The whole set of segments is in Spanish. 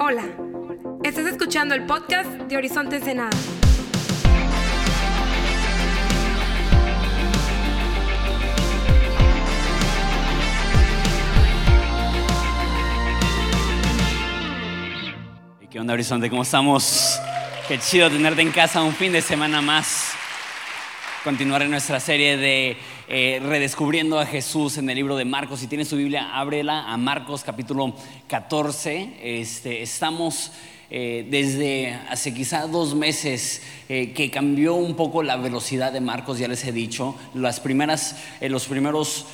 Hola, estás escuchando el podcast de Horizonte Ensenada. ¿Qué onda, Horizonte? ¿Cómo estamos? Qué chido tenerte en casa un fin de semana más. Continuar en nuestra serie de eh, Redescubriendo a Jesús en el libro de Marcos. Si tienes tu Biblia, ábrela a Marcos capítulo 14. Este, estamos eh, desde hace quizá dos meses eh, que cambió un poco la velocidad de Marcos, ya les he dicho. Las primeras, los primeros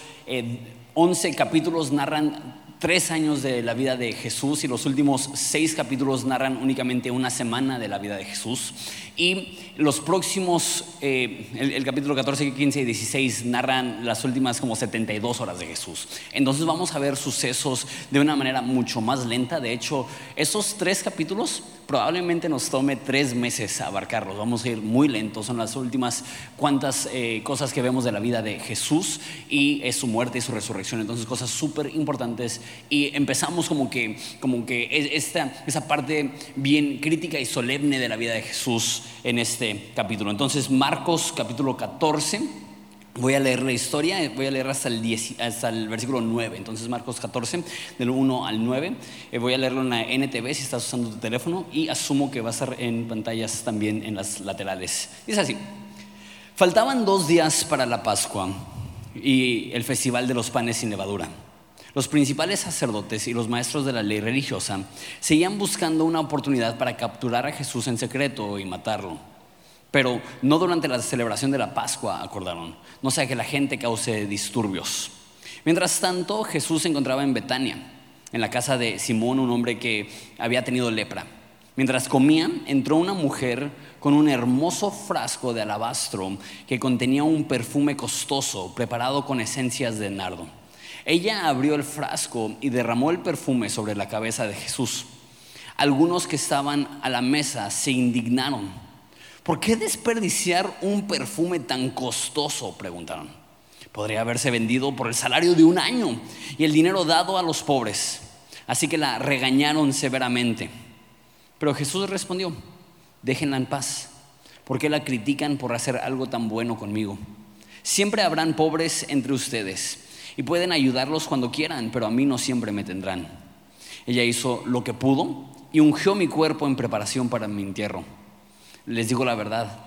11 capítulos narran tres años de la vida de Jesús y los últimos seis capítulos narran únicamente una semana de la vida de Jesús. Y los próximos, eh, el, capítulo 14, 15 y 16 narran las últimas como 72 horas de Jesús. Entonces vamos a ver sucesos de una manera mucho más lenta. De hecho, esos tres capítulos probablemente nos tome tres meses abarcarlos. Vamos a ir muy lentos. Son las últimas cuantas eh, cosas que vemos de la vida de Jesús y es su muerte y su resurrección. Entonces cosas súper importantes. Y empezamos como que, como que esta, esa parte bien crítica y solemne de la vida de Jesús en este capítulo. Entonces Marcos capítulo 14. Voy a leer la historia, voy a leer hasta el, hasta el versículo 9. Entonces, Marcos 14, del 1 al 9. Eh, voy a leerlo en la NTV si estás usando tu teléfono y asumo que va a estar en pantallas también en las laterales. Dice así: Faltaban dos días para la Pascua y el festival de los panes sin levadura. Los principales sacerdotes y los maestros de la ley religiosa seguían buscando una oportunidad para capturar a Jesús en secreto y matarlo. Pero no durante la celebración de la Pascua, acordaron, no sea que la gente cause disturbios. Mientras tanto, Jesús se encontraba en Betania, en la casa de Simón, un hombre que había tenido lepra. Mientras comían, entró una mujer con un hermoso frasco de alabastro que contenía un perfume costoso preparado con esencias de nardo. Ella abrió el frasco y derramó el perfume sobre la cabeza de Jesús. Algunos que estaban a la mesa se indignaron. ¿Por qué desperdiciar un perfume tan costoso? preguntaron. Podría haberse vendido por el salario de un año y el dinero dado a los pobres. Así que la regañaron severamente. Pero Jesús respondió, déjenla en paz. ¿Por qué la critican por hacer algo tan bueno conmigo? Siempre habrán pobres entre ustedes y pueden ayudarlos cuando quieran, pero a mí no siempre me tendrán. Ella hizo lo que pudo y ungió mi cuerpo en preparación para mi entierro. Les digo la verdad,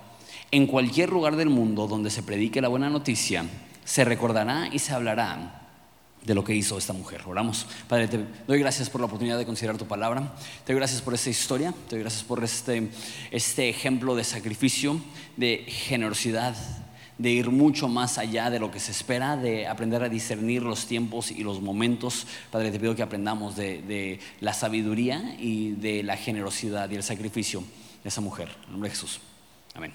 en cualquier lugar del mundo donde se predique la buena noticia, se recordará y se hablará de lo que hizo esta mujer. Oramos. Padre, te doy gracias por la oportunidad de considerar tu palabra. Te doy gracias por esta historia. Te doy gracias por este, este ejemplo de sacrificio, de generosidad, de ir mucho más allá de lo que se espera, de aprender a discernir los tiempos y los momentos. Padre, te pido que aprendamos de, la sabiduría y de la generosidad y el sacrificio esa mujer. Nombre de Jesús. Amén.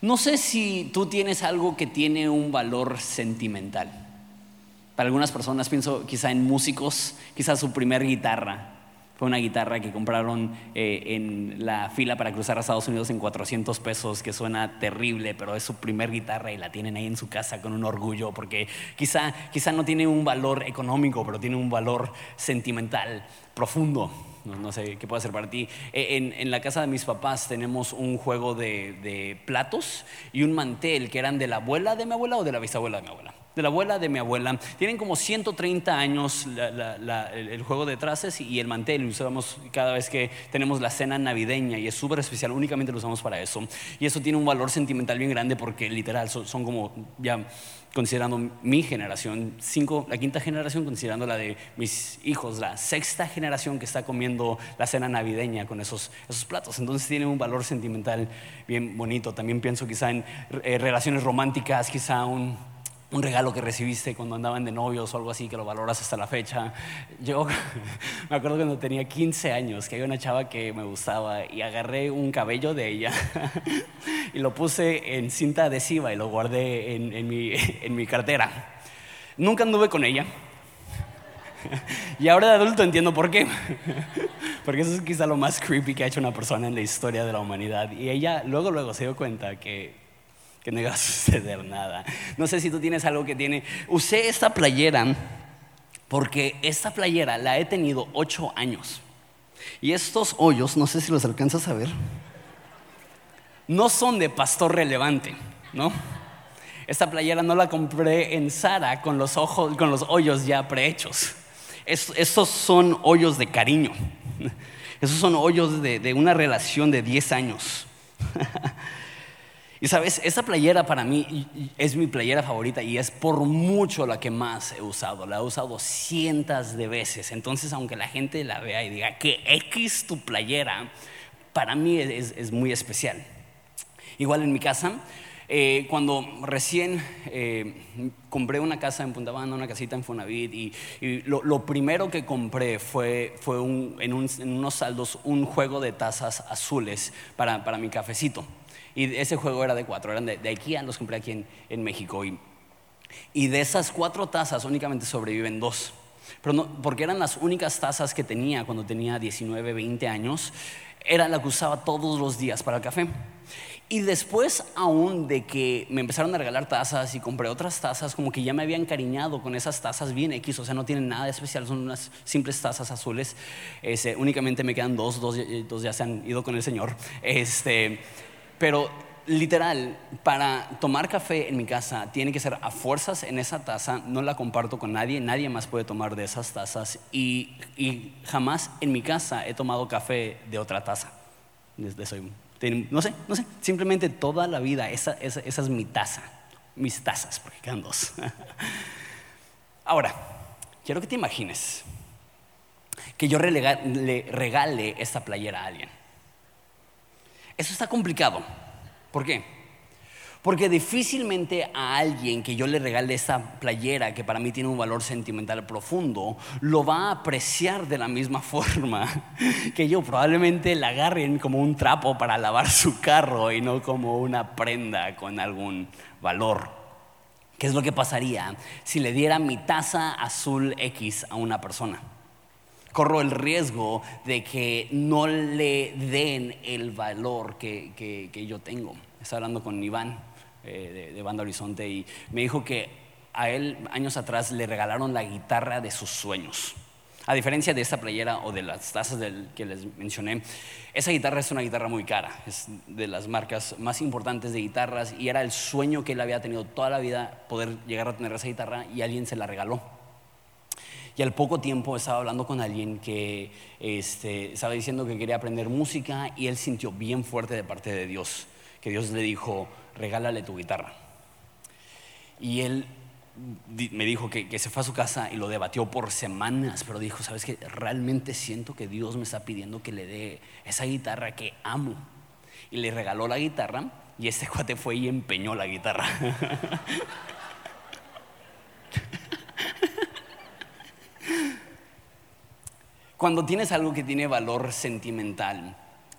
No sé si tú tienes algo que tiene un valor sentimental. Para algunas personas pienso quizá en músicos, quizá su primer guitarra, fue una guitarra que compraron eh, en la fila para cruzar a Estados Unidos en 400 pesos, que suena terrible, pero es su primer guitarra y la tienen ahí en su casa con un orgullo, porque quizá, quizá no tiene un valor económico, pero tiene un valor sentimental profundo. No, sé qué puede ser para ti. Eh, en, en, la casa de mis papás tenemos un juego de, de platos y un mantel que eran de la abuela de mi abuela o de la bisabuela de mi abuela de la abuela de mi abuela. Tienen como 130 años el, juego de traces y el mantel. Lo usamos cada vez que tenemos la cena navideña y es súper especial. Únicamente lo usamos para eso. Y eso tiene un valor sentimental bien grande porque literal son, como ya considerando mi generación, cinco, la quinta generación, considerando la de mis hijos, la sexta generación que está comiendo la cena navideña con esos, esos platos. Entonces tiene un valor sentimental bien bonito. También pienso quizá en eh, relaciones románticas, quizá un un regalo que recibiste cuando andaban de novios o algo así que lo valoras hasta la fecha. Yo me acuerdo cuando tenía 15 años que había una chava que me gustaba y agarré un cabello de ella y lo puse en cinta adhesiva y lo guardé en, mi, en mi cartera. Nunca anduve con ella. Y ahora de adulto entiendo por qué. Porque eso es quizá lo más creepy que ha hecho una persona en la historia de la humanidad. Y ella luego, luego se dio cuenta que que no iba a suceder nada. No sé si tú tienes algo que tiene. Usé esta playera porque esta playera la he tenido ocho años. Y estos hoyos, no sé si los alcanzas a ver, no son de pastor relevante, ¿no? Esta playera no la compré en Sara con los, ojos, con los hoyos ya prehechos. estos son hoyos de cariño. Esos son hoyos de, de una relación de 10 años. Y sabes, esa playera para mí es mi playera favorita y es por mucho la que más he usado. La he usado cientos de veces. Entonces, aunque la gente la vea y diga que X tu playera, para mí es, muy especial. Igual en mi casa, eh, cuando recién eh, compré una casa en Punta Banda, una casita en Fonavit, y, lo, primero que compré fue, fue en, unos saldos un juego de tazas azules para, para mi cafecito. Y ese juego era de cuatro, eran de, de IKEA, los compré aquí en, México. Y, y, de esas cuatro tazas únicamente sobreviven dos. Pero no, porque eran las únicas tazas que tenía cuando tenía 19, 20 años, era la que usaba todos los días para el café. Y después aún de que me empezaron a regalar tazas y compré otras tazas, como que ya me había encariñado con esas tazas bien X, o sea, no tienen nada de especial, son unas simples tazas azules. Este, únicamente me quedan dos, dos, dos ya se han ido con el Señor. Este, pero literal, para tomar café en mi casa tiene que ser a fuerzas en esa taza, no la comparto con nadie, nadie más puede tomar de esas tazas y, jamás en mi casa he tomado café de otra taza. no sé, no sé, simplemente toda la vida, esa, es mi taza, mis tazas, porque quedan dos. Ahora, quiero que te imagines que yo le regale esta playera a alguien. Eso está complicado. ¿Por qué? Porque difícilmente a alguien que yo le regale esa playera, que para mí tiene un valor sentimental profundo, lo va a apreciar de la misma forma que yo. Probablemente la agarren como un trapo para lavar su carro y no como una prenda con algún valor. ¿Qué es lo que pasaría si le diera mi taza azul X a una persona? Corro el riesgo de que no le den el valor que, yo tengo. Estaba hablando con Iván eh, de, Banda Horizonte y me dijo que a él años atrás le regalaron la guitarra de sus sueños. A diferencia de esta playera o de las tazas que les mencioné, esa guitarra es una guitarra muy cara, es de las marcas más importantes de guitarras y era el sueño que él había tenido toda la vida poder llegar a tener esa guitarra y alguien se la regaló. Y al poco tiempo estaba hablando con alguien que este, estaba diciendo que quería aprender música y él sintió bien fuerte de parte de Dios, que Dios le dijo, regálale tu guitarra. Y él me dijo que, que, se fue a su casa y lo debatió por semanas, pero dijo, ¿sabes qué? Realmente siento que Dios me está pidiendo que le dé esa guitarra que amo. Y le regaló la guitarra y este cuate fue y empeñó la guitarra. Cuando tienes algo que tiene valor sentimental,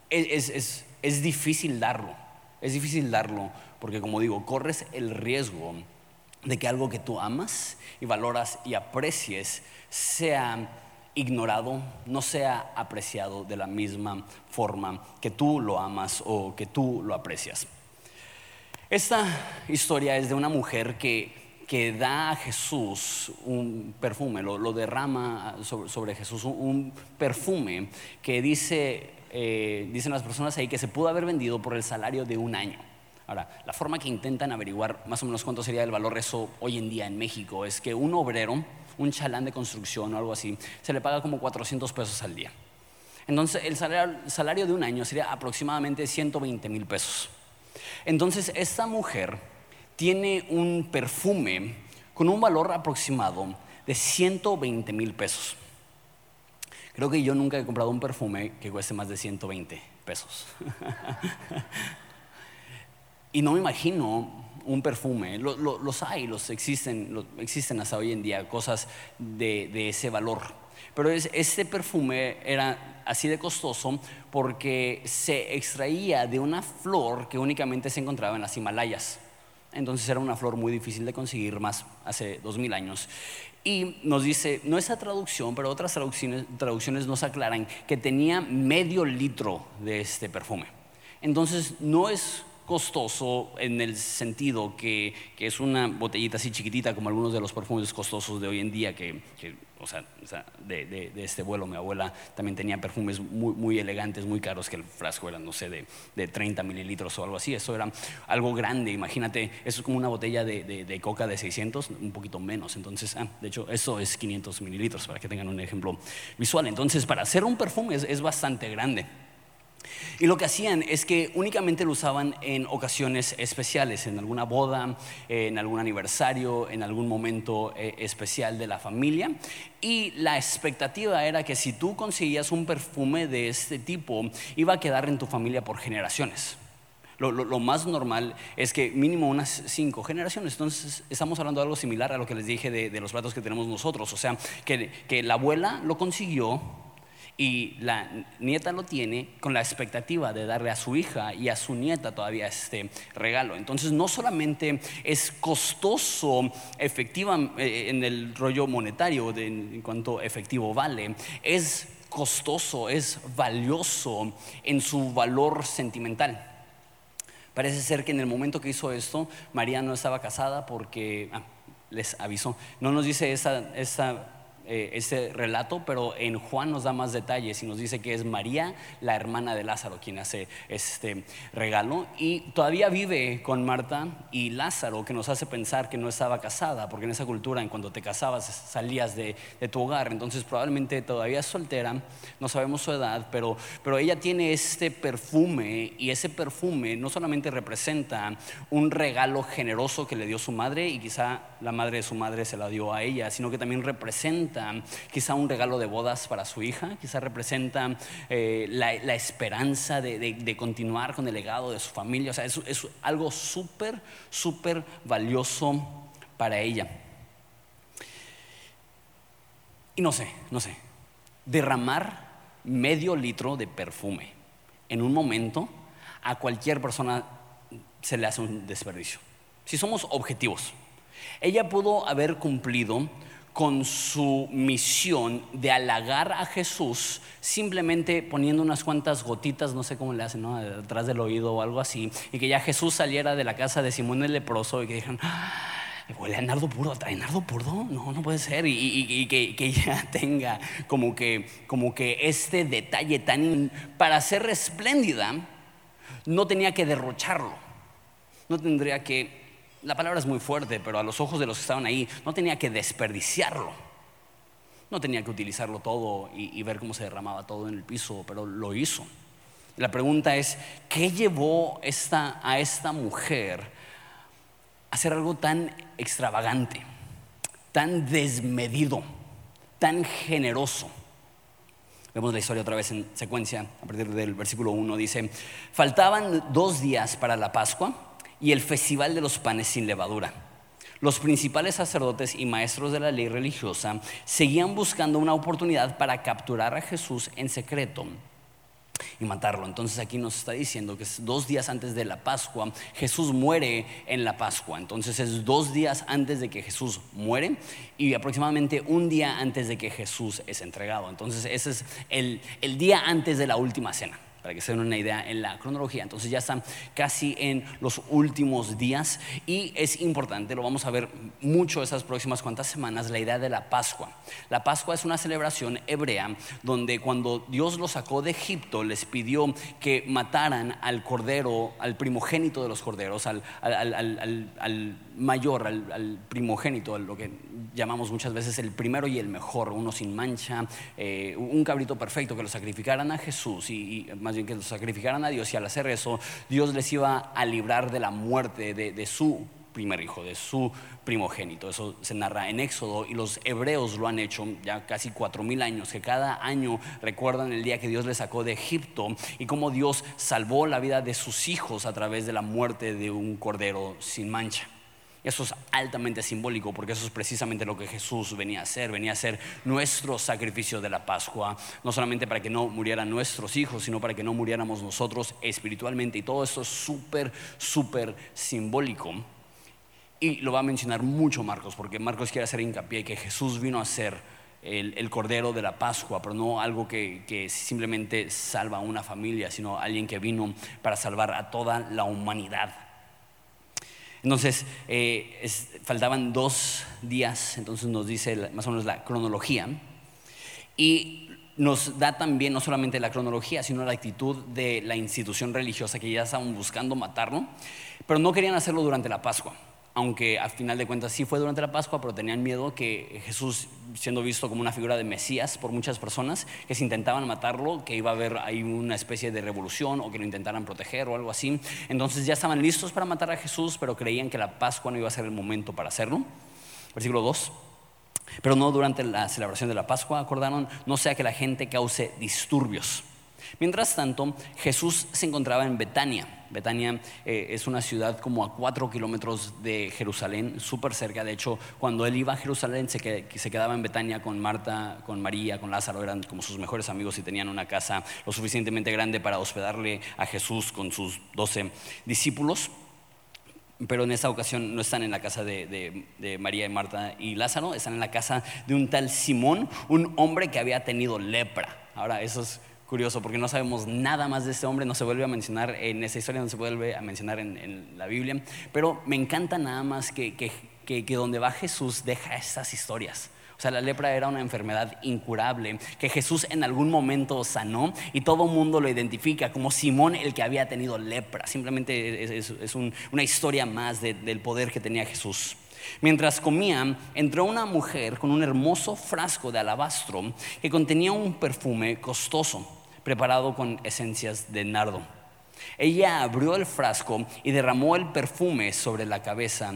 es, difícil darlo. Es difícil darlo porque, como digo, corres el riesgo de que algo que tú amas y valoras y aprecies sea ignorado, no sea apreciado de la misma forma que tú lo amas o que tú lo aprecias. Esta historia es de una mujer que que da a Jesús un perfume, lo, derrama sobre, Jesús, un, perfume que dice, eh, dicen las personas ahí que se pudo haber vendido por el salario de un año. Ahora, la forma que intentan averiguar más o menos cuánto sería el valor eso hoy en día en México es que un obrero, un chalán de construcción o algo así, se le paga como 400 pesos al día. Entonces, el salario, salario de un año sería aproximadamente 120 mil pesos. Entonces, esta mujer tiene un perfume con un valor aproximado de 120 mil pesos. Creo que yo nunca he comprado un perfume que cueste más de 120 pesos. y no me imagino un perfume, los hay, los existen, existen hasta hoy en día, cosas de, ese valor. Pero este perfume era así de costoso porque se extraía de una flor que únicamente se encontraba en las Himalayas. Entonces era una flor muy difícil de conseguir más hace dos mil años. Y nos dice, no esa traducción, pero otras traducciones, traducciones nos aclaran que tenía medio litro de este perfume. Entonces no es costoso en el sentido que, que, es una botellita así chiquitita como algunos de los perfumes costosos de hoy en día que, que o sea, de, de, de, este vuelo mi abuela también tenía perfumes muy, muy, elegantes, muy caros, que el frasco era, no sé, de, de 30 mililitros o algo así, eso era algo grande, imagínate, eso es como una botella de, coca de 600, un poquito menos, entonces, ah, de hecho, eso es 500 mililitros, para que tengan un ejemplo visual, entonces, para hacer un perfume es, es bastante grande. Y lo que hacían es que únicamente lo usaban en ocasiones especiales, en alguna boda, en algún aniversario, en algún momento eh, especial de la familia. Y la expectativa era que si tú conseguías un perfume de este tipo, iba a quedar en tu familia por generaciones. Lo, más normal es que mínimo unas cinco generaciones. Entonces estamos hablando de algo similar a lo que les dije de, los platos que tenemos nosotros. O sea, que la abuela lo consiguió y la nieta lo tiene con la expectativa de darle a su hija y a su nieta todavía este regalo. Entonces no solamente es costoso efectiva eh, en el rollo monetario en cuanto efectivo vale, es costoso, es valioso en su valor sentimental. Parece ser que en el momento que hizo esto, María no estaba casada porque, ah, les avisó, no nos dice esa, esa eh, ese relato, pero en Juan nos da más detalles y nos dice que es María, la hermana de Lázaro, quien hace este regalo. Y todavía vive con Marta y Lázaro, que nos hace pensar que no estaba casada, porque en esa cultura, en cuando te casabas, salías de, tu hogar. Entonces, probablemente todavía es soltera, no sabemos su edad, pero, pero ella tiene este perfume y ese perfume no solamente representa un regalo generoso que le dio su madre y quizá la madre de su madre se la dio a ella, sino que también representa quizá un regalo de bodas para su hija, quizá representa eh, la, esperanza de, continuar con el legado de su familia. O sea, es, es algo súper, súper valioso para ella. Y no sé, no sé, derramar medio litro de perfume en un momento a cualquier persona se le hace un desperdicio. Si somos objetivos, ella pudo haber cumplido con su misión de halagar a Jesús simplemente poniendo unas cuantas gotitas, no sé cómo le hacen, ¿no? detrás del oído o algo así, y que ya Jesús saliera de la casa de Simón el leproso y que dijeran, ah, huele a nardo puro, trae nardo puro, no, no puede ser, y, que, que, ya tenga como que, como que este detalle tan, para ser espléndida, no tenía que derrocharlo, no tendría que la palabra es muy fuerte, pero a los ojos de los que estaban ahí no tenía que desperdiciarlo. No tenía que utilizarlo todo y, ver cómo se derramaba todo en el piso, pero lo hizo. La pregunta es, ¿qué llevó esta, a esta mujer a hacer algo tan extravagante, tan desmedido, tan generoso? Vemos la historia otra vez en secuencia, a partir del versículo 1, dice, faltaban dos días para la Pascua y el festival de los panes sin levadura. Los principales sacerdotes y maestros de la ley religiosa seguían buscando una oportunidad para capturar a Jesús en secreto y matarlo. Entonces aquí nos está diciendo que es dos días antes de la Pascua, Jesús muere en la Pascua. Entonces es dos días antes de que Jesús muere y aproximadamente un día antes de que Jesús es entregado. Entonces ese es el, el día antes de la última cena para que se den una idea en la cronología. Entonces ya están casi en los últimos días y es importante, lo vamos a ver mucho esas próximas cuantas semanas, la idea de la Pascua. La Pascua es una celebración hebrea donde cuando Dios los sacó de Egipto les pidió que mataran al cordero, al primogénito de los corderos, al, mayor, al, primogénito, lo que llamamos muchas veces el primero y el mejor, uno sin mancha, eh, un cabrito perfecto, que lo sacrificaran a Jesús y, más bien que lo sacrificaran a Dios y al hacer eso Dios les iba a librar de la muerte de, su primer hijo, de su primogénito. Eso se narra en Éxodo y los hebreos lo han hecho ya casi cuatro mil años, que cada año recuerdan el día que Dios les sacó de Egipto y cómo Dios salvó la vida de sus hijos a través de la muerte de un cordero sin mancha. Eso es altamente simbólico porque eso es precisamente lo que Jesús venía a hacer, venía a ser nuestro sacrificio de la Pascua, no solamente para que no murieran nuestros hijos, sino para que no muriéramos nosotros espiritualmente. Y todo esto es súper, súper simbólico. Y lo va a mencionar mucho Marcos, porque Marcos quiere hacer hincapié que Jesús vino a ser el, cordero de la Pascua, pero no algo que, simplemente salva a una familia, sino alguien que vino para salvar a toda la humanidad. Entonces, eh, faltaban dos días, entonces nos dice más o menos la cronología, y nos da también no solamente la cronología, sino la actitud de la institución religiosa que ya estaban buscando matarlo, pero no querían hacerlo durante la Pascua aunque al final de cuentas sí fue durante la Pascua, pero tenían miedo que Jesús, siendo visto como una figura de Mesías por muchas personas, que si intentaban matarlo, que iba a haber ahí una especie de revolución o que lo intentaran proteger o algo así. Entonces ya estaban listos para matar a Jesús, pero creían que la Pascua no iba a ser el momento para hacerlo. Versículo 2. Pero no durante la celebración de la Pascua, acordaron, no sea que la gente cause disturbios. Mientras tanto, Jesús se encontraba en Betania. Betania eh, es una ciudad como a cuatro kilómetros de Jerusalén, súper cerca. De hecho, cuando él iba a Jerusalén, se, quedaba en Betania con Marta, con María, con Lázaro, eran como sus mejores amigos y tenían una casa lo suficientemente grande para hospedarle a Jesús con sus doce discípulos pero en esta ocasión no están en la casa de, de, María y Marta y Lázaro, están en la casa de un tal Simón, un hombre que había tenido lepra. Ahora, eso es curioso porque no sabemos nada más de este hombre, no se vuelve a mencionar en esa historia, no se vuelve a mencionar en, la Biblia, pero me encanta nada más que, que, que, donde va Jesús deja estas historias. O sea, la lepra era una enfermedad incurable que Jesús en algún momento sanó y todo mundo lo identifica como Simón el que había tenido lepra. Simplemente es, una historia más del poder que tenía Jesús. Mientras comían, entró una mujer con un hermoso frasco de alabastro que contenía un perfume costoso preparado con esencias de nardo. Ella abrió el frasco y derramó el perfume sobre la cabeza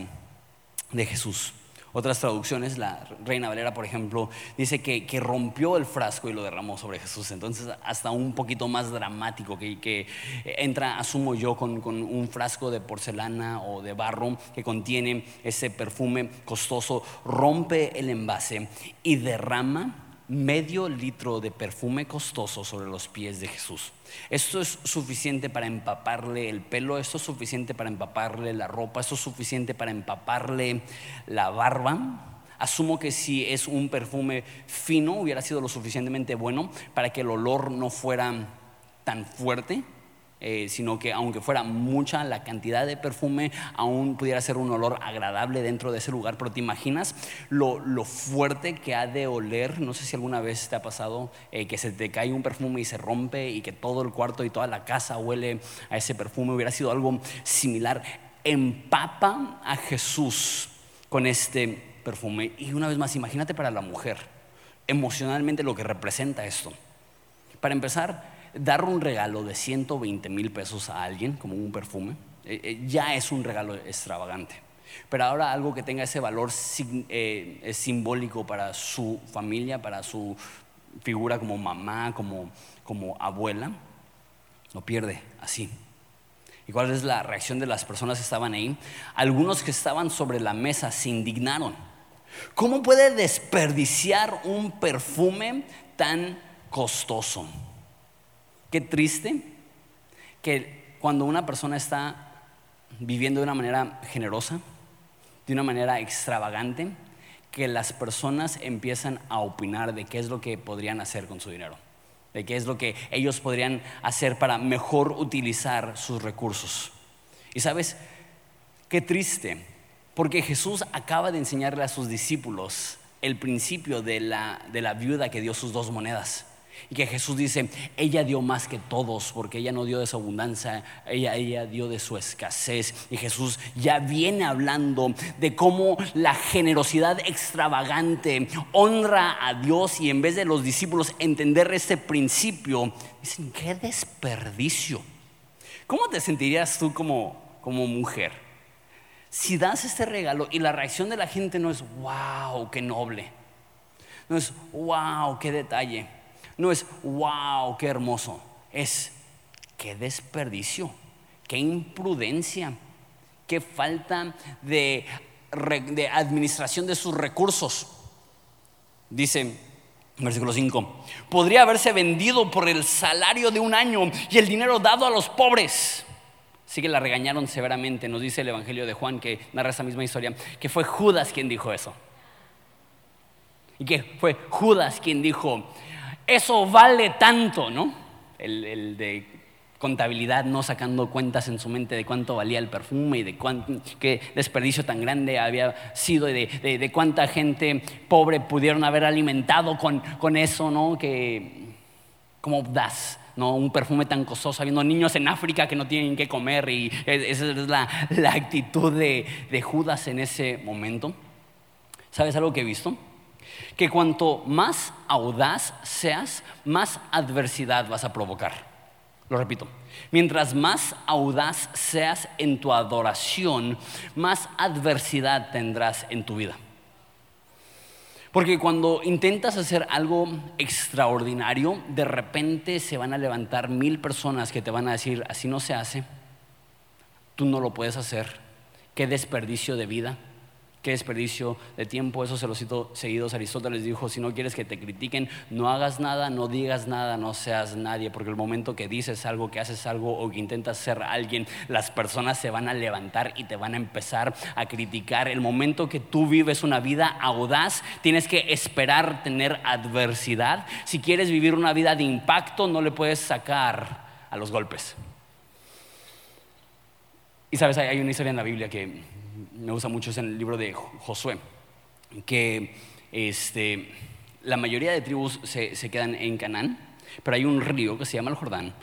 de Jesús. Otras traducciones, la Reina Valera, por ejemplo, dice que, rompió el frasco y lo derramó sobre Jesús. Entonces, hasta un poquito más dramático, que, que entra, asumo yo, con, con, un frasco de porcelana o de barro que contiene ese perfume costoso, rompe el envase y derrama medio litro de perfume costoso sobre los pies de Jesús. Esto es suficiente para empaparle el pelo, esto es suficiente para empaparle la ropa, esto es suficiente para empaparle la barba. Asumo que si es un perfume fino hubiera sido lo suficientemente bueno para que el olor no fuera tan fuerte eh, sino que aunque fuera mucha la cantidad de perfume, aún pudiera ser un olor agradable dentro de ese lugar. Pero te imaginas lo, fuerte que ha de oler. No sé si alguna vez te ha pasado eh, que se te cae un perfume y se rompe y que todo el cuarto y toda la casa huele a ese perfume. Hubiera sido algo similar. Empapa a Jesús con este perfume. Y una vez más, imagínate para la mujer emocionalmente lo que representa esto. Para empezar, dar un regalo de 120 mil pesos a alguien, como un perfume, eh, eh, ya es un regalo extravagante. Pero ahora algo que tenga ese valor eh, simbólico para su familia, para su figura como mamá, como, como abuela, lo pierde así. ¿Y cuál es la reacción de las personas que estaban ahí? Algunos que estaban sobre la mesa se indignaron. ¿Cómo puede desperdiciar un perfume tan costoso? Qué triste que cuando una persona está viviendo de una manera generosa, de una manera extravagante, que las personas empiezan a opinar de qué es lo que podrían hacer con su dinero, de qué es lo que ellos podrían hacer para mejor utilizar sus recursos. Y sabes, qué triste, porque Jesús acaba de enseñarle a sus discípulos el principio de la, de la viuda que dio sus dos monedas. Y que Jesús dice, ella dio más que todos, porque ella no dio de su abundancia, ella, ella dio de su escasez. Y Jesús ya viene hablando de cómo la generosidad extravagante honra a Dios y en vez de los discípulos entender este principio, dicen, qué desperdicio. ¿Cómo te sentirías tú como, como mujer? Si das este regalo y la reacción de la gente no es, wow, qué noble. No es, wow, qué detalle no es, wow, qué hermoso. Es, qué desperdicio, qué imprudencia, qué falta de, administración de sus recursos. Dice Versículo 5. Podría haberse vendido por el salario de un año y el dinero dado a los pobres. Sí que la regañaron severamente, nos dice el Evangelio de Juan que narra esa misma historia, que fue Judas quien dijo eso. Y que fue Judas quien dijo, eso vale tanto, ¿no? El, de contabilidad, no sacando cuentas en su mente de cuánto valía el perfume y de qué desperdicio tan grande había sido y de, cuánta gente pobre pudieron haber alimentado con, con eso, ¿no? Que, ¿cómo das? ¿no? un perfume tan costoso, habiendo niños en África que no tienen que comer y esa es la, actitud de, de Judas en ese momento. ¿Sabes algo que he visto? Que cuanto más audaz seas, más adversidad vas a provocar. Lo repito, mientras más audaz seas en tu adoración, más adversidad tendrás en tu vida. Porque cuando intentas hacer algo extraordinario, de repente se van a levantar mil personas que te van a decir, así no se hace, tú no lo puedes hacer, qué desperdicio de vida, Qué desperdicio de tiempo, eso se lo cito seguidos. Aristóteles dijo, si no quieres que te critiquen, no hagas nada, no digas nada, no seas nadie, porque el momento que dices algo, que haces algo o que intentas ser alguien, las personas se van a levantar y te van a empezar a criticar. El momento que tú vives una vida audaz, tienes que esperar tener adversidad. Si quieres vivir una vida de impacto, no le puedes sacar a los golpes. Y sabes, hay una historia en la Biblia que me gusta mucho es en el libro de Josué, que este, la mayoría de tribus se, se quedan en Canaán, pero hay un río que se llama el Jordán,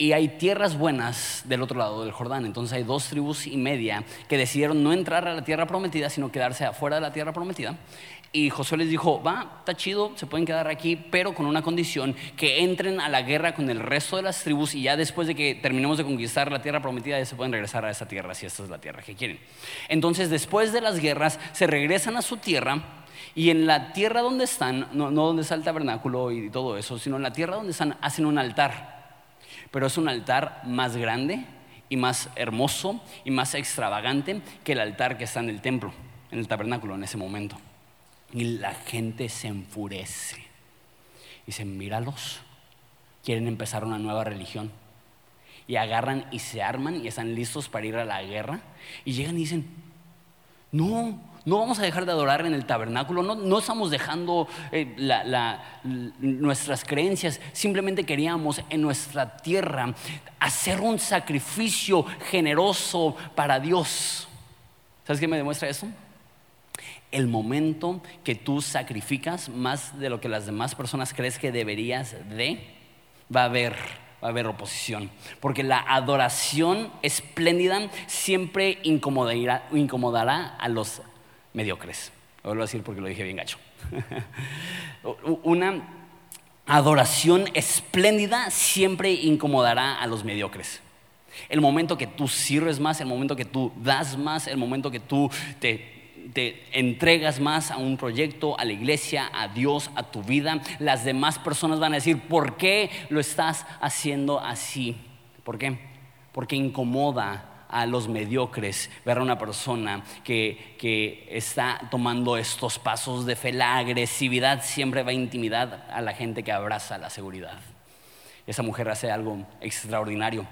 y hay tierras buenas del otro lado del Jordán. Entonces hay dos tribus y media que decidieron no entrar a la tierra prometida, sino quedarse afuera de la tierra prometida. Y Josué les dijo, va, está chido, se pueden quedar aquí, pero con una condición, que entren a la guerra con el resto de las tribus y ya después de que terminemos de conquistar la tierra prometida, ya se pueden regresar a esa tierra, si esta es la tierra que quieren. Entonces, después de las guerras, se regresan a su tierra y en la tierra donde están, no, no donde está el tabernáculo y todo eso, sino en la tierra donde están, hacen un altar. Pero es un altar más grande y más hermoso y más extravagante que el altar que está en el templo, en el tabernáculo en ese momento. Y la gente se enfurece. Dicen, míralos, quieren empezar una nueva religión. Y agarran y se arman y están listos para ir a la guerra. Y llegan y dicen, no, no vamos a dejar de adorar en el tabernáculo, no, estamos dejando eh, nuestras creencias, simplemente queríamos en nuestra tierra hacer un sacrificio generoso para Dios. ¿Sabes qué me demuestra eso? El momento que tú sacrificas más de lo que las demás personas crees que deberías de, va a haber, va a haber oposición. Porque la adoración espléndida siempre incomodará, incomodará a los mediocres. Lo vuelvo a decir porque lo dije bien gacho. Una adoración espléndida siempre incomodará a los mediocres. El momento que tú sirves más, el momento que tú das más, el momento que tú te te entregas más a un proyecto, a la iglesia, a Dios, a tu vida, las demás personas van a decir, ¿por qué lo estás haciendo así? ¿Por qué? Porque incomoda a los mediocres ver a una persona que, que, está tomando estos pasos de fe. La agresividad siempre va a intimidar a la gente que abraza la seguridad. Esa mujer hace algo extraordinario.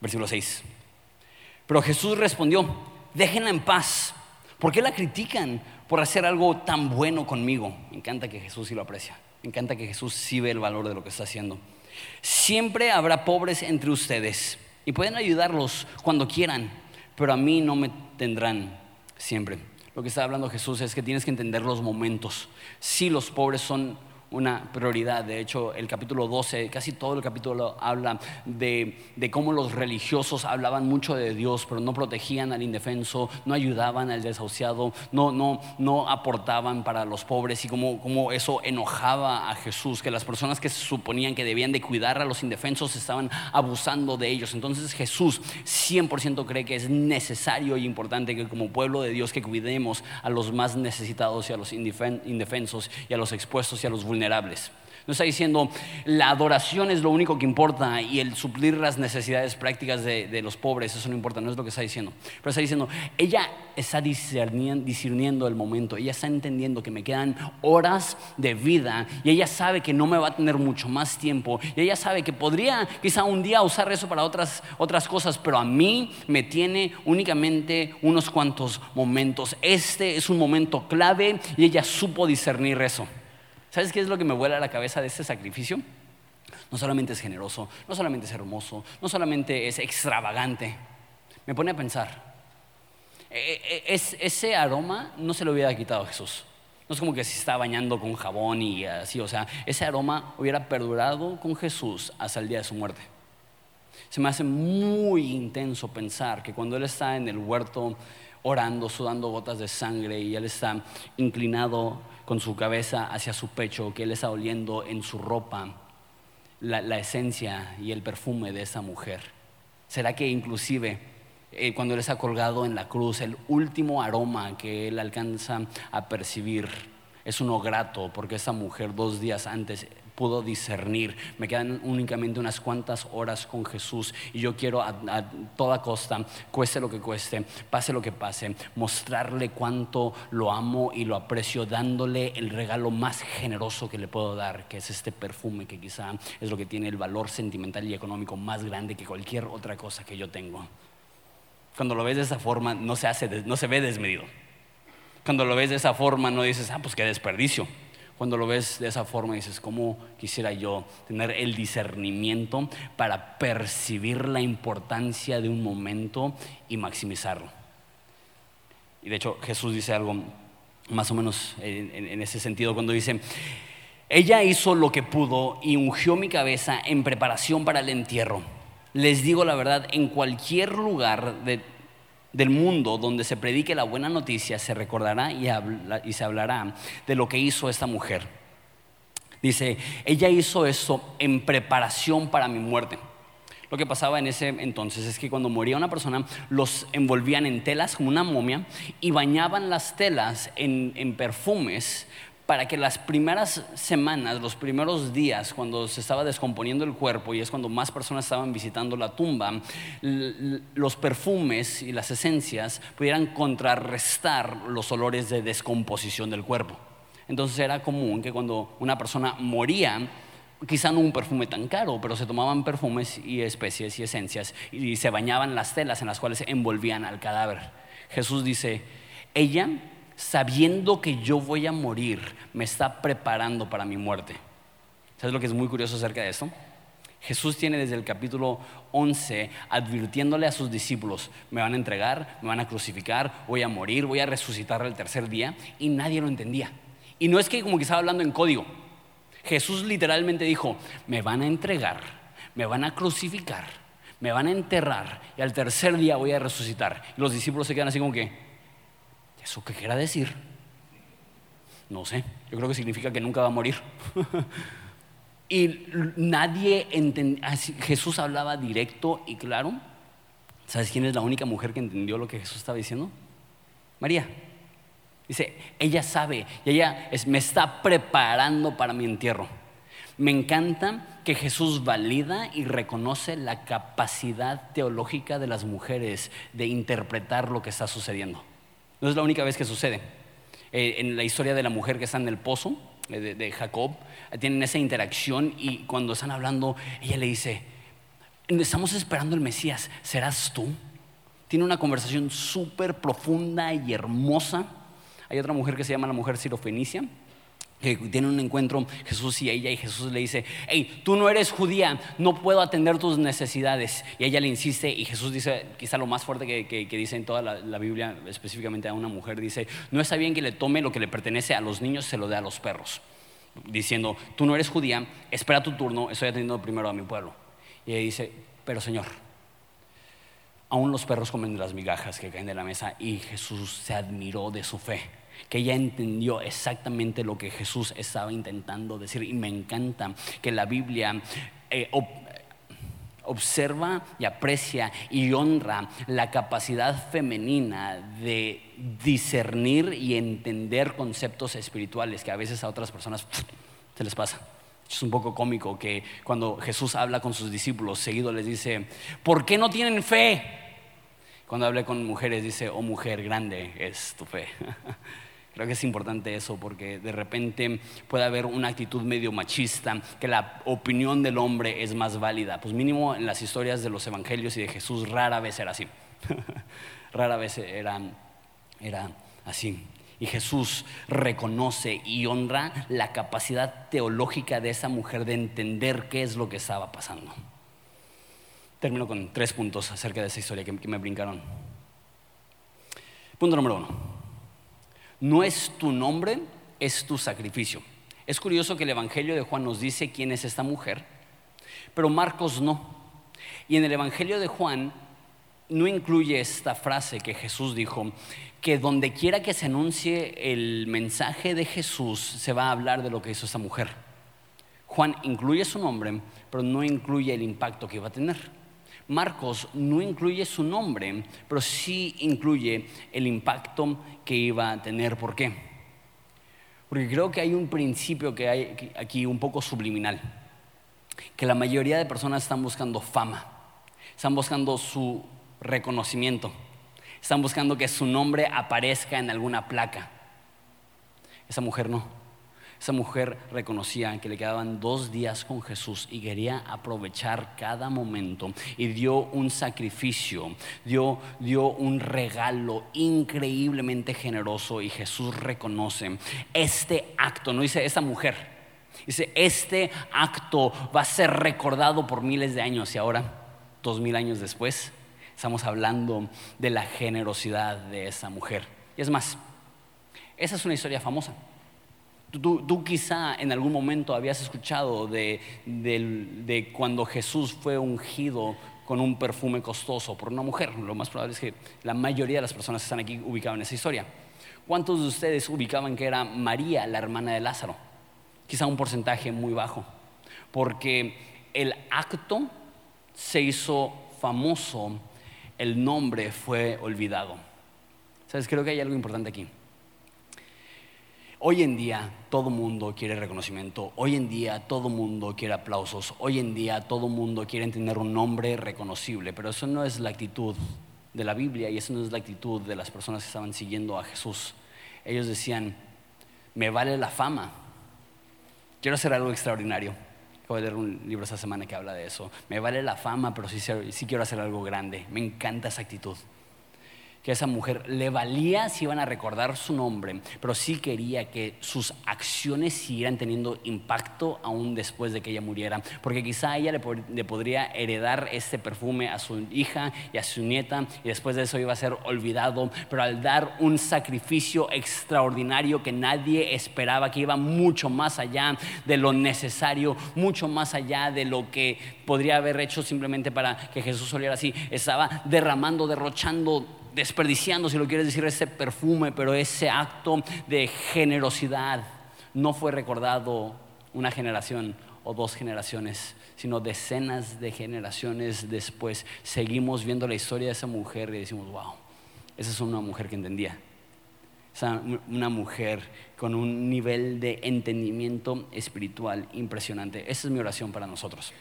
Versículo 6. Pero Jesús respondió, déjenla en paz ¿Por qué la critican por hacer algo tan bueno conmigo? Me encanta que Jesús sí lo aprecia. Me encanta que Jesús sí ve el valor de lo que está haciendo. Siempre habrá pobres entre ustedes y pueden ayudarlos cuando quieran, pero a mí no me tendrán siempre. Lo que está hablando Jesús es que tienes que entender los momentos. Si los pobres son una prioridad. De hecho, el capítulo 12, casi todo el capítulo habla de, cómo los religiosos hablaban mucho de Dios, pero no protegían al indefenso, no ayudaban al desahuciado, no, no, no aportaban para los pobres y cómo, cómo eso enojaba a Jesús, que las personas que se suponían que debían de cuidar a los indefensos estaban abusando de ellos. Entonces Jesús 100% cree que es necesario y importante que como pueblo de Dios que cuidemos a los más necesitados y a los indefensos y a los expuestos y a los vulnerables. No No está diciendo la adoración es lo único que importa y el suplir las necesidades prácticas de, los pobres, eso no importa, no es lo que está diciendo. Pero está diciendo, ella está discerniendo, el momento, ella está entendiendo que me quedan horas de vida y ella sabe que no me va a tener mucho más tiempo y ella sabe que podría quizá un día usar eso para otras, otras cosas, pero a mí me tiene únicamente unos cuantos momentos. Este es un momento clave y ella supo discernir eso. ¿Sabes qué es lo que me vuela a la cabeza de este sacrificio? No solamente es generoso, no solamente es hermoso, no solamente es extravagante. Me pone a pensar, e, e, es, ese aroma no se lo hubiera quitado a Jesús. No es como que se está bañando con jabón y así, o sea, ese aroma hubiera perdurado con Jesús hasta el día de su muerte. Se me hace muy intenso pensar que cuando Él está en el huerto orando, sudando gotas de sangre y Él está inclinado con su cabeza hacia su pecho, que él está oliendo en su ropa la, esencia y el perfume de esa mujer. ¿Será que inclusive eh, cuando él está colgado en la cruz, el último aroma que él alcanza a percibir es uno grato porque esa mujer dos días antes pudo discernir. Me quedan únicamente unas cuantas horas con Jesús y yo quiero a, toda costa, cueste lo que cueste, pase lo que pase, mostrarle cuánto lo amo y lo aprecio, dándole el regalo más generoso que le puedo dar, que es este perfume que quizá es lo que tiene el valor sentimental y económico más grande que cualquier otra cosa que yo tengo. Cuando lo ves de esa forma, no se, hace, no se ve desmedido. Cuando lo ves de esa forma, no dices, ah, pues qué desperdicio cuando lo ves de esa forma dices, ¿cómo quisiera yo tener el discernimiento para percibir la importancia de un momento y maximizarlo? Y de hecho Jesús dice algo más o menos en, ese sentido cuando dice, ella hizo lo que pudo y ungió mi cabeza en preparación para el entierro. Les digo la verdad, en cualquier lugar de del mundo donde se predique la buena noticia, se recordará y, se hablará de lo que hizo esta mujer. Dice, ella hizo eso en preparación para mi muerte. Lo que pasaba en ese entonces es que cuando moría una persona, los envolvían en telas como una momia y bañaban las telas en perfumes para que las primeras semanas, los primeros días, cuando se estaba descomponiendo el cuerpo y es cuando más personas estaban visitando la tumba, los perfumes y las esencias pudieran contrarrestar los olores de descomposición del cuerpo. Entonces era común que cuando una persona moría, quizá no un perfume tan caro, pero se tomaban perfumes y especies y esencias y se bañaban las telas en las cuales envolvían al cadáver. Jesús dice, ella sabiendo que yo voy a morir, me está preparando para mi muerte. ¿Sabes lo que es muy curioso acerca de esto? Jesús tiene desde el capítulo 11 advirtiéndole a sus discípulos, me van a entregar, me van a crucificar, voy a morir, voy a resucitar el tercer día, y nadie lo entendía. Y no es que como que estaba hablando en código. Jesús literalmente dijo, me van a entregar, me van a crucificar, me van a enterrar, y al tercer día voy a resucitar. Y los discípulos se quedan así como que, ¿Eso qué quiera decir? No sé, yo creo que significa que nunca va a morir. y nadie entendía, Jesús hablaba directo y claro. ¿Sabes quién es la única mujer que entendió lo que Jesús estaba diciendo? María. Dice, ella sabe y ella me está preparando para mi entierro. Me encanta que Jesús valida y reconoce la capacidad teológica de las mujeres de interpretar lo que está sucediendo. No es la única vez que sucede. Eh, en la historia de la mujer que está en el pozo, eh, de, Jacob, tienen esa interacción y cuando están hablando, ella le dice, estamos esperando el Mesías, ¿serás tú? Tiene una conversación súper profunda y hermosa. Hay otra mujer que se llama la mujer sirofenicia, que tiene un encuentro Jesús y ella y Jesús le dice, hey, tú no eres judía, no puedo atender tus necesidades. Y ella le insiste y Jesús dice, quizá lo más fuerte que, dice en toda la, Biblia, específicamente a una mujer, dice, no está bien que le tome lo que le pertenece a los niños, se lo dé a los perros. Diciendo, tú no eres judía, espera tu turno, estoy atendiendo primero a mi pueblo. Y ella dice, pero Señor, aún los perros comen las migajas que caen de la mesa y Jesús se admiró de su fe que ella entendió exactamente lo que Jesús estaba intentando decir. Y me encanta que la Biblia eh, observa y aprecia y honra la capacidad femenina de discernir y entender conceptos espirituales que a veces a otras personas se les pasa. Es un poco cómico que cuando Jesús habla con sus discípulos, seguido les dice, ¿por qué no tienen fe? Cuando habla con mujeres dice, oh mujer, grande es tu fe. Creo que es importante eso porque de repente puede haber una actitud medio machista, que la opinión del hombre es más válida. Pues mínimo en las historias de los evangelios y de Jesús rara vez era así. rara vez era, era así. Y Jesús reconoce y honra la capacidad teológica de esa mujer de entender qué es lo que estaba pasando. Termino con tres puntos acerca de esa historia que, me brincaron. Punto número uno. No es tu nombre, es tu sacrificio. Es curioso que el Evangelio de Juan nos dice quién es esta mujer, pero Marcos no. Y en el Evangelio de Juan no incluye esta frase que Jesús dijo, que donde quiera que se anuncie el mensaje de Jesús, se va a hablar de lo que hizo esta mujer. Juan incluye su nombre, pero no incluye el impacto que iba a tener. Marcos no incluye su nombre, pero sí incluye el impacto que iba a tener. ¿Por qué? Porque creo que hay un principio que hay aquí un poco subliminal, que la mayoría de personas están buscando fama, están buscando su reconocimiento, están buscando que su nombre aparezca en alguna placa. Esa mujer no. Esa mujer reconocía que le quedaban dos días con Jesús y quería aprovechar cada momento y dio un sacrificio, dio, dio un regalo increíblemente generoso y Jesús reconoce este acto, no dice esta mujer, dice este acto va a ser recordado por miles de años y ahora, dos mil años después, estamos hablando de la generosidad de esa mujer. Y es más, esa es una historia famosa. Tú, quizá en algún momento habías escuchado de, cuando Jesús fue ungido con un perfume costoso por una mujer. Lo más probable es que la mayoría de las personas están aquí ubicaban en esa historia. ¿Cuántos de ustedes ubicaban que era María, la hermana de Lázaro? Quizá un porcentaje muy bajo, porque el acto se hizo famoso, el nombre fue olvidado. ¿Sabes? Creo que hay algo importante aquí. Hoy en día todo mundo quiere reconocimiento, hoy en día todo mundo quiere aplausos, hoy en día todo mundo quiere tener un nombre reconocible, pero eso no es la actitud de la Biblia y eso no es la actitud de las personas que estaban siguiendo a Jesús. Ellos decían, me vale la fama, quiero hacer algo extraordinario. Acabo de leer un libro esta semana que habla de eso. Me vale la fama, pero sí, sí quiero hacer algo grande. Me encanta esa actitud que esa mujer le valía si iban a recordar su nombre, pero sí quería que sus acciones siguieran teniendo impacto aún después de que ella muriera, porque quizá ella le, podría heredar este perfume a su hija y a su nieta y después de eso iba a ser olvidado, pero al dar un sacrificio extraordinario que nadie esperaba, que iba mucho más allá de lo necesario, mucho más allá de lo que podría haber hecho simplemente para que Jesús oliera así, estaba derramando, derrochando desperdiciando, si lo quieres decir, ese perfume, pero ese acto de generosidad no fue recordado una generación o dos generaciones, sino decenas de generaciones después. Seguimos viendo la historia de esa mujer y decimos, wow, esa es una mujer que entendía. Esa, una mujer con un nivel de entendimiento espiritual impresionante. Esa es mi oración para nosotros.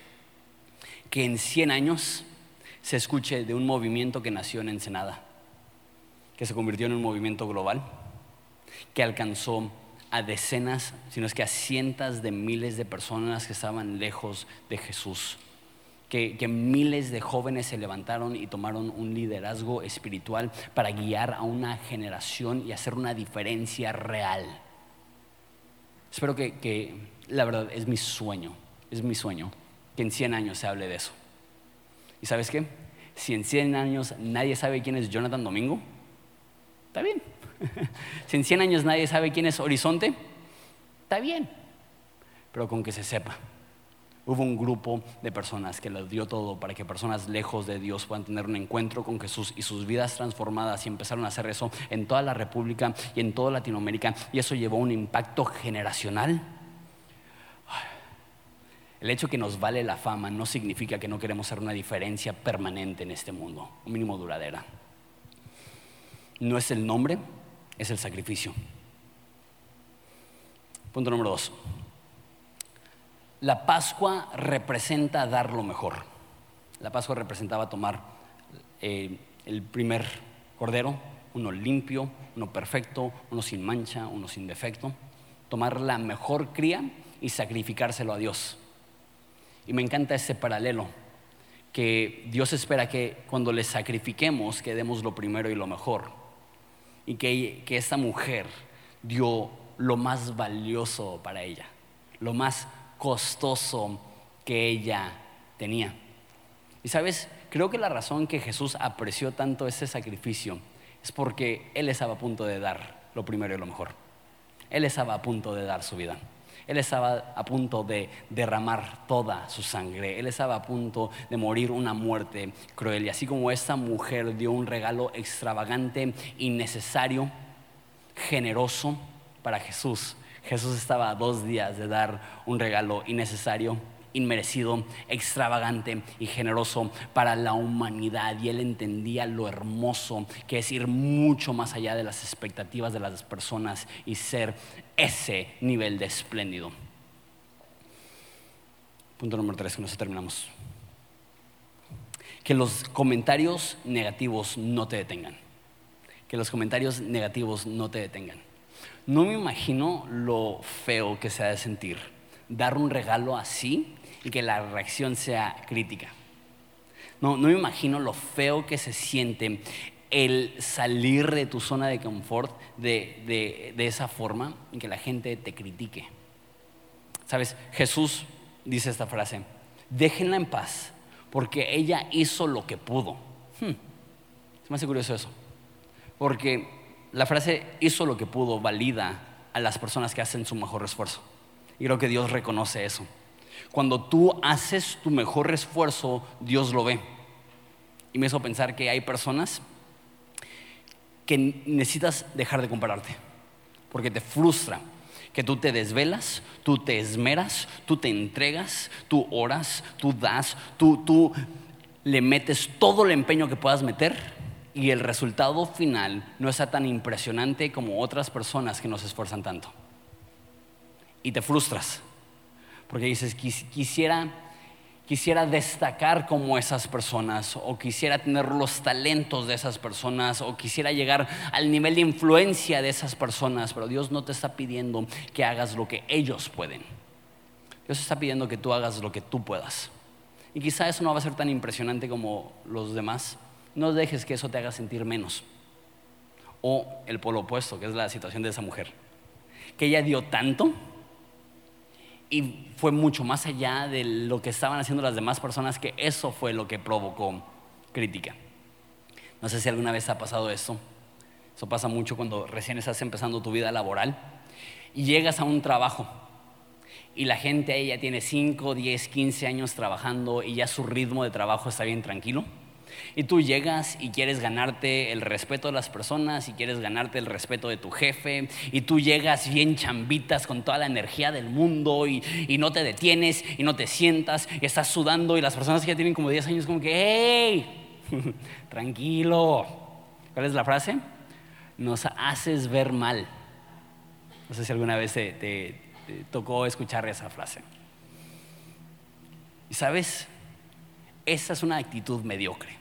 Que en 100 años se escuche de un movimiento que nació en Ensenada que se convirtió en un movimiento global, que alcanzó a decenas, sino es que a cientos de miles de personas que estaban lejos de Jesús. Que, que, miles de jóvenes se levantaron y tomaron un liderazgo espiritual para guiar a una generación y hacer una diferencia real. Espero que, que la verdad es mi sueño, es mi sueño, que en 100 años se hable de eso. ¿Y sabes qué? Si en 100 años nadie sabe quién es Jonathan Domingo, Está bien. si en 100 años nadie sabe quién es Horizonte, está bien. Pero con que se sepa. Hubo un grupo de personas que lo dio todo para que personas lejos de Dios puedan tener un encuentro con Jesús y sus vidas transformadas y empezaron a hacer eso en toda la República y en toda Latinoamérica y eso llevó un impacto generacional. El hecho que nos vale la fama no significa que no queremos hacer una diferencia permanente en este mundo, un mínimo duradera no es el nombre, es el sacrificio. Punto número dos. La Pascua representa dar lo mejor. La Pascua representaba tomar eh, el primer cordero, uno limpio, uno perfecto, uno sin mancha, uno sin defecto, tomar la mejor cría y sacrificárselo a Dios. Y me encanta ese paralelo, que Dios espera que cuando le sacrifiquemos, que demos lo primero y lo mejor. Y que, que esta mujer dio lo más valioso para ella, lo más costoso que ella tenía. Y sabes, creo que la razón que Jesús apreció tanto ese sacrificio es porque Él estaba a punto de dar lo primero y lo mejor. Él estaba a punto de dar su vida. Él estaba a punto de derramar toda su sangre. Él estaba a punto de morir una muerte cruel. Y así como esta mujer dio un regalo extravagante, innecesario, generoso para Jesús, Jesús estaba a dos días de dar un regalo innecesario, inmerecido, extravagante y generoso para la humanidad. Y él entendía lo hermoso que es ir mucho más allá de las expectativas de las personas y ser ese nivel de espléndido. Punto número tres, con eso terminamos. Que los comentarios negativos no te detengan. Que los comentarios negativos no te detengan. No me imagino lo feo que se ha de sentir dar un regalo así y que la reacción sea crítica. No, no me imagino lo feo que se siente el salir de tu zona de confort de, de, esa forma y que la gente te critique. Sabes, Jesús dice esta frase, déjenla en paz, porque ella hizo lo que pudo. Hmm, me hace curioso eso, porque la frase hizo lo que pudo valida a las personas que hacen su mejor esfuerzo. Y creo que Dios reconoce eso. Cuando tú haces tu mejor esfuerzo, Dios lo ve. Y me hizo pensar que hay personas que necesitas dejar de compararte, porque te frustra que tú te desvelas, tú te esmeras, tú te entregas, tú oras, tú das, tú, tú le metes todo el empeño que puedas meter y el resultado final no está tan impresionante como otras personas que nos esfuerzan tanto. Y te frustras, porque dices, quisiera quisiera destacar como esas personas o quisiera tener los talentos de esas personas o quisiera llegar al nivel de influencia de esas personas, pero Dios no te está pidiendo que hagas lo que ellos pueden. Dios está pidiendo que tú hagas lo que tú puedas. Y quizá eso no va a ser tan impresionante como los demás. No dejes que eso te haga sentir menos. O el polo opuesto, que es la situación de esa mujer. Que ella dio tanto y fue mucho más allá de lo que estaban haciendo las demás personas, que eso fue lo que provocó crítica. No sé si alguna vez ha pasado esto. Eso pasa mucho cuando recién estás empezando tu vida laboral y llegas a un trabajo y la gente ahí ya tiene 5, 10, 15 años trabajando y ya su ritmo de trabajo está bien tranquilo y tú llegas y quieres ganarte el respeto de las personas y quieres ganarte el respeto de tu jefe y tú llegas bien chambitas con toda la energía del mundo y, no te detienes y no te sientas y estás sudando y las personas que ya tienen como 10 años como que, tranquilo. ¿Cuál es la frase? Nos haces ver mal. No sé si alguna vez te tocó escuchar esa frase. Y sabes, esa es una actitud mediocre.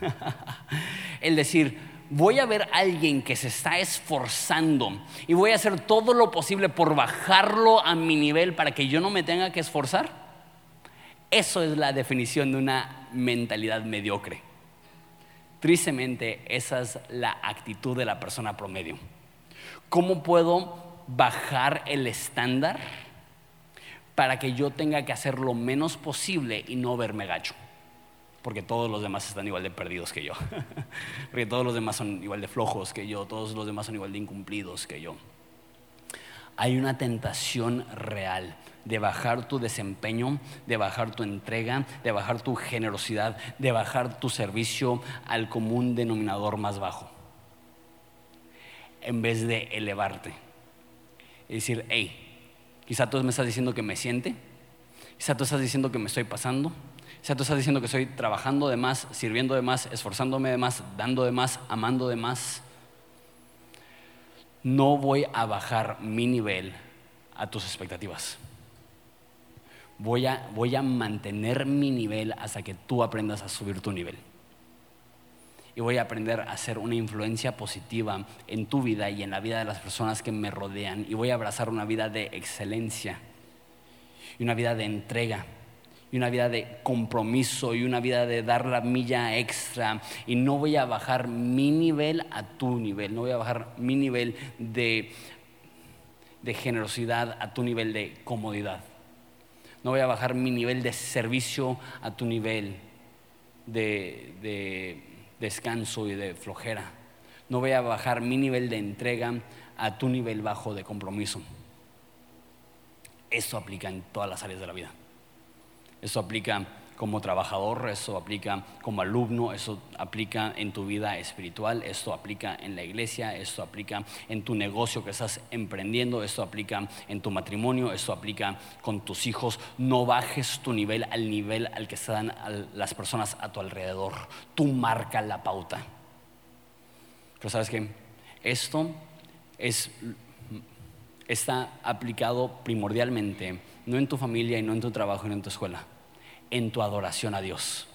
el decir, voy a ver a alguien que se está esforzando y voy a hacer todo lo posible por bajarlo a mi nivel para que yo no me tenga que esforzar. Eso es la definición de una mentalidad mediocre. Tristemente, esa es la actitud de la persona promedio. ¿Cómo puedo bajar el estándar para que yo tenga que hacer lo menos posible y no verme gacho? Porque todos los demás están igual de perdidos que yo, porque todos los demás son igual de flojos que yo, todos los demás son igual de incumplidos que yo. Hay una tentación real de bajar tu desempeño, de bajar tu entrega, de bajar tu generosidad, de bajar tu servicio al común denominador más bajo, en vez de elevarte. Y decir, hey, quizá tú me estás diciendo que me siente, quizá tú estás diciendo que me estoy pasando, sea, tú estás diciendo que estoy trabajando de más, sirviendo de más, esforzándome de más, dando de más, amando de más. No voy a bajar mi nivel a tus expectativas. Voy a, voy a mantener mi nivel hasta que tú aprendas a subir tu nivel. Y voy a aprender a ser una influencia positiva en tu vida y en la vida de las personas que me rodean. Y voy a abrazar una vida de excelencia y una vida de entrega y una vida de compromiso y una vida de dar la milla extra. Y no voy a bajar mi nivel a tu nivel, no voy a bajar mi nivel de, de generosidad a tu nivel de comodidad. No voy a bajar mi nivel de servicio a tu nivel de, de descanso y de flojera. No voy a bajar mi nivel de entrega a tu nivel bajo de compromiso. Eso aplica en todas las áreas de la vida. Eso aplica como trabajador, eso aplica como alumno, eso aplica en tu vida espiritual, esto aplica en la iglesia, esto aplica en tu negocio que estás emprendiendo, esto aplica en tu matrimonio, esto aplica con tus hijos. No bajes tu nivel al nivel al que están las personas a tu alrededor. Tú marca la pauta. Pero sabes que esto es, está aplicado primordialmente no en tu familia y no en tu trabajo y no en tu escuela en tu adoración a Dios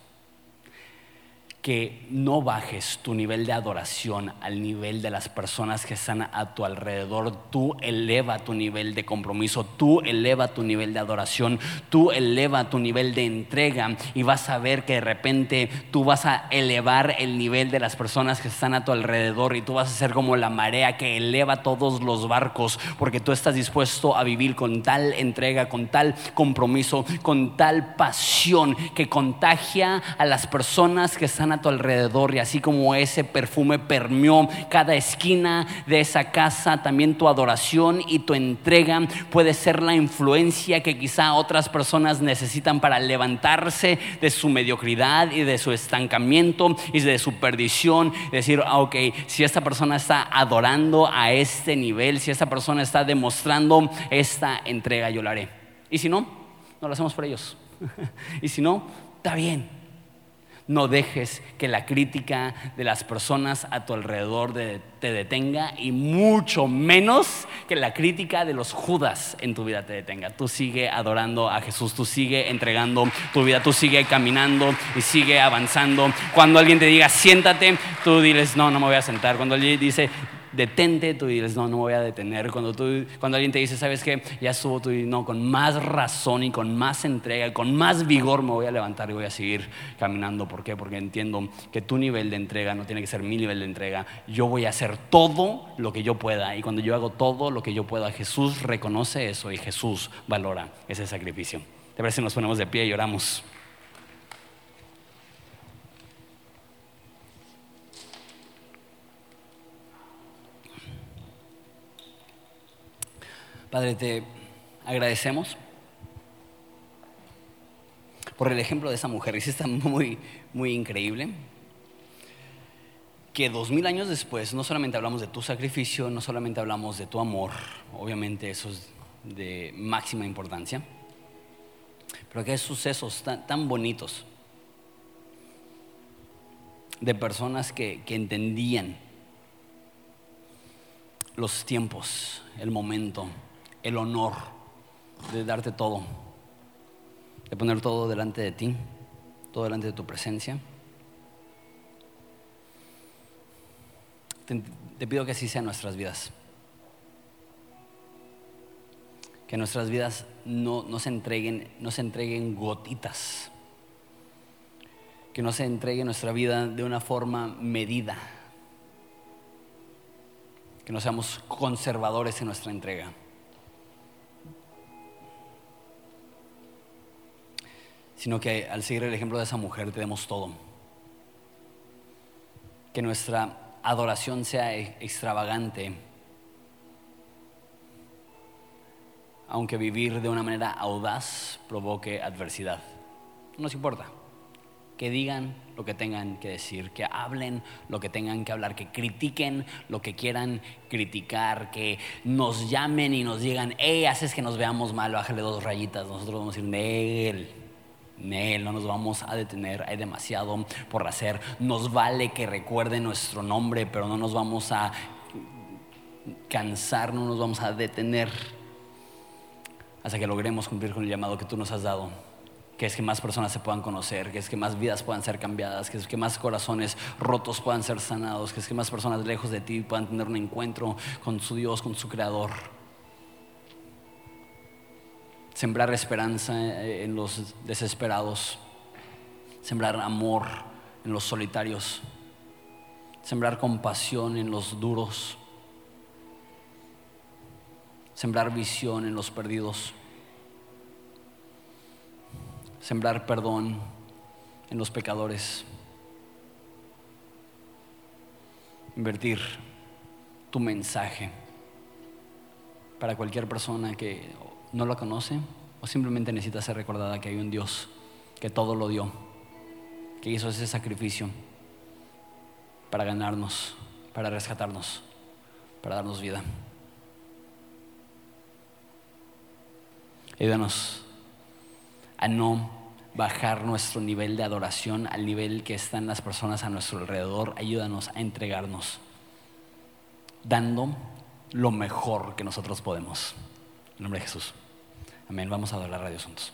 que no bajes tu nivel de adoración al nivel de las personas que están a tu alrededor. Tú eleva tu nivel de compromiso, tú eleva tu nivel de adoración, tú eleva tu nivel de entrega y vas a ver que de repente tú vas a elevar el nivel de las personas que están a tu alrededor y tú vas a ser como la marea que eleva todos los barcos porque tú estás dispuesto a vivir con tal entrega, con tal compromiso, con tal pasión que contagia a las personas que están a tu alrededor y así como ese perfume permeó cada esquina de esa casa, también tu adoración y tu entrega puede ser la influencia que quizá otras personas necesitan para levantarse de su mediocridad y de su estancamiento y de su perdición. Decir, ah, ok, si esta persona está adorando a este nivel, si esta persona está demostrando esta entrega, yo la haré. Y si no, no lo hacemos por ellos. y si no, está bien. No dejes que la crítica de las personas a tu alrededor te detenga y mucho menos que la crítica de los judas en tu vida te detenga. Tú sigue adorando a Jesús, tú sigue entregando tu vida, tú sigue caminando y sigue avanzando. Cuando alguien te diga siéntate, tú diles no, no me voy a sentar. Cuando alguien dice detente, tú dices, no, no voy a detener. Cuando, tú, cuando alguien te dice, ¿sabes qué? Ya estuvo, tú dices, no, con más razón y con más entrega, con más vigor me voy a levantar y voy a seguir caminando. ¿Por qué? Porque entiendo que tu nivel de entrega no tiene que ser mi nivel de entrega. Yo voy a hacer todo lo que yo pueda. Y cuando yo hago todo lo que yo pueda, Jesús reconoce eso y Jesús valora ese sacrificio. ¿Te parece si nos ponemos de pie y oramos? Padre, te agradecemos por el ejemplo de esa mujer. Y está muy, muy increíble que dos mil años después no solamente hablamos de tu sacrificio, no solamente hablamos de tu amor, obviamente eso es de máxima importancia, pero que hay sucesos tan, bonitos de personas que entendían los tiempos, el momento, el honor de darte todo, de poner todo delante de ti, todo delante de tu presencia. Te, pido que así sean nuestras vidas. Que nuestras vidas no, no, se entreguen, no se entreguen gotitas. Que no se entregue nuestra vida de una forma medida. Que no seamos conservadores en nuestra entrega. Sino que al seguir el ejemplo de esa mujer te demos todo. Que nuestra adoración sea extravagante, aunque vivir de una manera audaz provoque adversidad. No nos importa. Que digan lo que tengan que decir, que hablen lo que tengan que hablar, que critiquen lo que quieran criticar, que nos llamen y nos digan, hey, haces que nos veamos mal, bájale dos rayitas. Nosotros vamos a decir, él no nos vamos a detener, hay demasiado por hacer. Nos vale que recuerde nuestro nombre, pero no nos vamos a cansar, no nos vamos a detener hasta que logremos cumplir con el llamado que tú nos has dado, que es que más personas se puedan conocer, que es que más vidas puedan ser cambiadas, que es que más corazones rotos puedan ser sanados, que es que más personas lejos de ti puedan tener un encuentro con su Dios, con su Creador. Sembrar esperanza en los desesperados, sembrar amor en los solitarios, sembrar compasión en los duros, sembrar visión en los perdidos sembrar perdón en los pecadores, invertir tu mensaje para cualquier persona que no lo conoce o simplemente necesita ser recordada que hay un Dios que todo lo dio, que hizo ese sacrificio para ganarnos, para rescatarnos, para darnos vida. Ayúdanos a no bajar nuestro nivel de adoración al nivel que están las personas a nuestro alrededor. Ayúdanos a entregarnos, dando lo mejor que nosotros podemos. En nombre de Jesús. Amén. Vamos a adorar a Dios juntos.